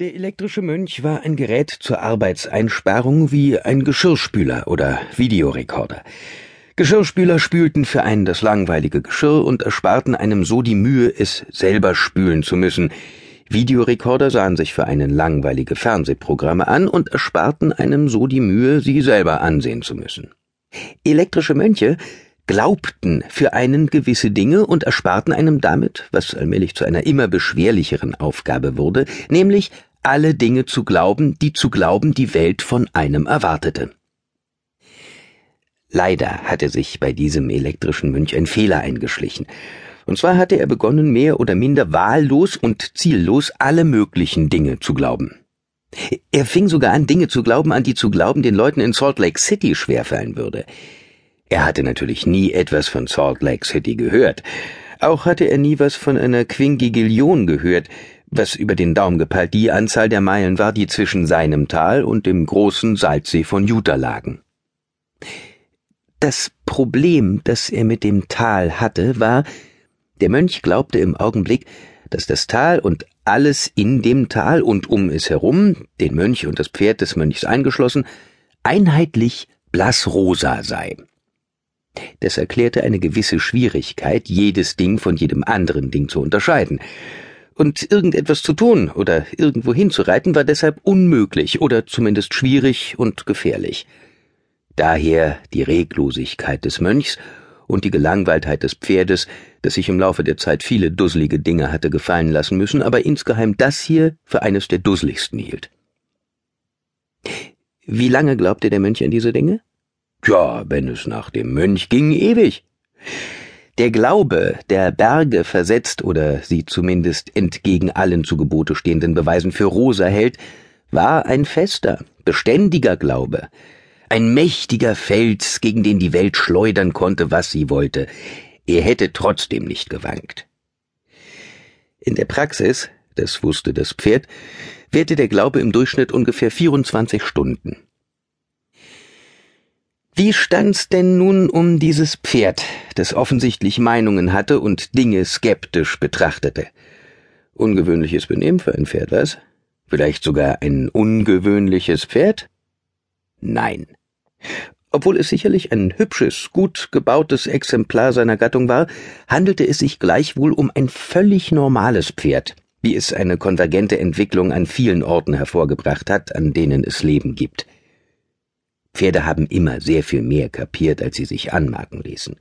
Der elektrische Mönch war ein Gerät zur Arbeitseinsparung wie ein Geschirrspüler oder Videorekorder. Geschirrspüler spülten für einen das langweilige Geschirr und ersparten einem so die Mühe, es selber spülen zu müssen. Videorekorder sahen sich für einen langweilige Fernsehprogramme an und ersparten einem so die Mühe, sie selber ansehen zu müssen. Elektrische Mönche glaubten für einen gewisse Dinge und ersparten einem damit, was allmählich zu einer immer beschwerlicheren Aufgabe wurde, nämlich alle Dinge zu glauben, die zu glauben die Welt von einem erwartete. Leider hatte sich bei diesem elektrischen Mönch ein Fehler eingeschlichen. Und zwar hatte er begonnen, mehr oder minder wahllos und ziellos alle möglichen Dinge zu glauben. Er fing sogar an, Dinge zu glauben, an die zu glauben den Leuten in Salt Lake City schwerfallen würde. Er hatte natürlich nie etwas von Salt Lake City gehört. Auch hatte er nie was von einer Quingigillion gehört, was über den Daumen gepeilt die Anzahl der Meilen war, die zwischen seinem Tal und dem großen Salzsee von Utah lagen. Das Problem, das er mit dem Tal hatte, war, der Mönch glaubte im Augenblick, dass das Tal und alles in dem Tal und um es herum, den Mönch und das Pferd des Mönchs eingeschlossen, einheitlich blassrosa sei. Das erklärte eine gewisse Schwierigkeit, jedes Ding von jedem anderen Ding zu unterscheiden, und irgendetwas zu tun oder irgendwo hinzureiten war deshalb unmöglich oder zumindest schwierig und gefährlich. Daher die Reglosigkeit des Mönchs und die Gelangweiltheit des Pferdes, das sich im Laufe der Zeit viele dusselige Dinge hatte gefallen lassen müssen, aber insgeheim das hier für eines der dusseligsten hielt. Wie lange glaubte der Mönch an diese Dinge? Tja, wenn es nach dem Mönch ging, ewig. Der Glaube, der Berge versetzt oder sie zumindest entgegen allen zu Gebote stehenden Beweisen für rosa hält, war ein fester, beständiger Glaube, ein mächtiger Fels, gegen den die Welt schleudern konnte, was sie wollte. Er hätte trotzdem nicht gewankt. In der Praxis, das wusste das Pferd, währte der Glaube im Durchschnitt ungefähr 24 Stunden. Wie stand's denn nun um dieses Pferd, das offensichtlich Meinungen hatte und Dinge skeptisch betrachtete? Ungewöhnliches Benehmen für ein Pferd, was? Vielleicht sogar ein ungewöhnliches Pferd? Nein. Obwohl es sicherlich ein hübsches, gut gebautes Exemplar seiner Gattung war, handelte es sich gleichwohl um ein völlig normales Pferd, wie es eine konvergente Entwicklung an vielen Orten hervorgebracht hat, an denen es Leben gibt. Pferde haben immer sehr viel mehr kapiert, als sie sich anmerken ließen.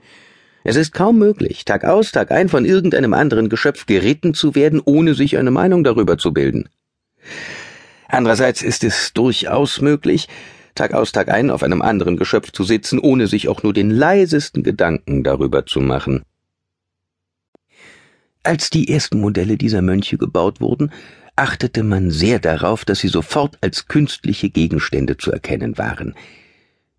Es ist kaum möglich, Tag aus, Tag ein von irgendeinem anderen Geschöpf geritten zu werden, ohne sich eine Meinung darüber zu bilden. Andererseits ist es durchaus möglich, Tag aus, Tag ein auf einem anderen Geschöpf zu sitzen, ohne sich auch nur den leisesten Gedanken darüber zu machen. Als die ersten Modelle dieser Mönche gebaut wurden, achtete man sehr darauf, dass sie sofort als künstliche Gegenstände zu erkennen waren.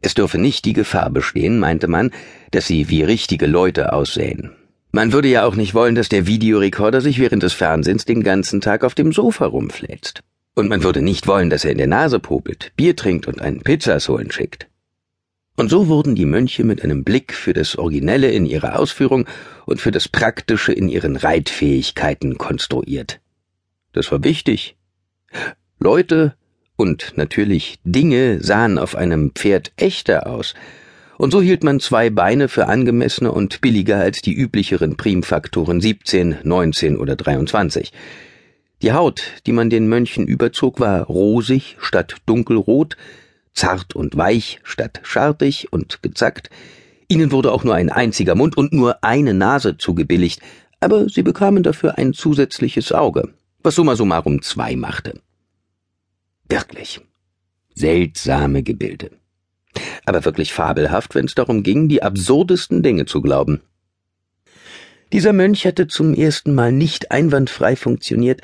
Es dürfe nicht die Gefahr bestehen, meinte man, dass sie wie richtige Leute aussähen. Man würde ja auch nicht wollen, dass der Videorekorder sich während des Fernsehens den ganzen Tag auf dem Sofa rumflätzt. Und man würde nicht wollen, dass er in der Nase popelt, Bier trinkt und einen Pizzas holen schickt. Und so wurden die Mönche mit einem Blick für das Originelle in ihrer Ausführung und für das Praktische in ihren Reitfähigkeiten konstruiert. Das war wichtig. Leute und natürlich Dinge sahen auf einem Pferd echter aus, und so hielt man zwei Beine für angemessener und billiger als die üblicheren Primfaktoren 17, 19 oder 23. Die Haut, die man den Mönchen überzog, war rosig statt dunkelrot, zart und weich statt schartig und gezackt. Ihnen wurde auch nur ein einziger Mund und nur eine Nase zugebilligt, aber sie bekamen dafür ein zusätzliches Auge, was summa summarum zwei machte. Wirklich. Seltsame Gebilde. Aber wirklich fabelhaft, wenn es darum ging, die absurdesten Dinge zu glauben. Dieser Mönch hatte zum ersten Mal nicht einwandfrei funktioniert,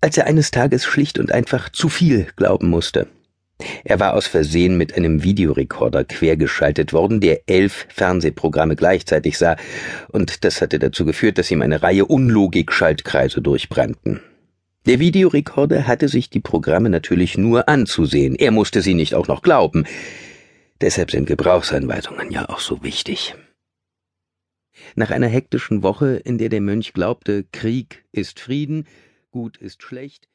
als er eines Tages schlicht und einfach zu viel glauben musste. Er war aus Versehen mit einem Videorekorder quergeschaltet worden, der elf Fernsehprogramme gleichzeitig sah, und das hatte dazu geführt, dass ihm eine Reihe Unlogik-Schaltkreise durchbrannten. Der Videorekorder hatte sich die Programme natürlich nur anzusehen, er musste sie nicht auch noch glauben. Deshalb sind Gebrauchsanweisungen ja auch so wichtig. Nach einer hektischen Woche, in der der Mönch glaubte, Krieg ist Frieden, gut ist schlecht,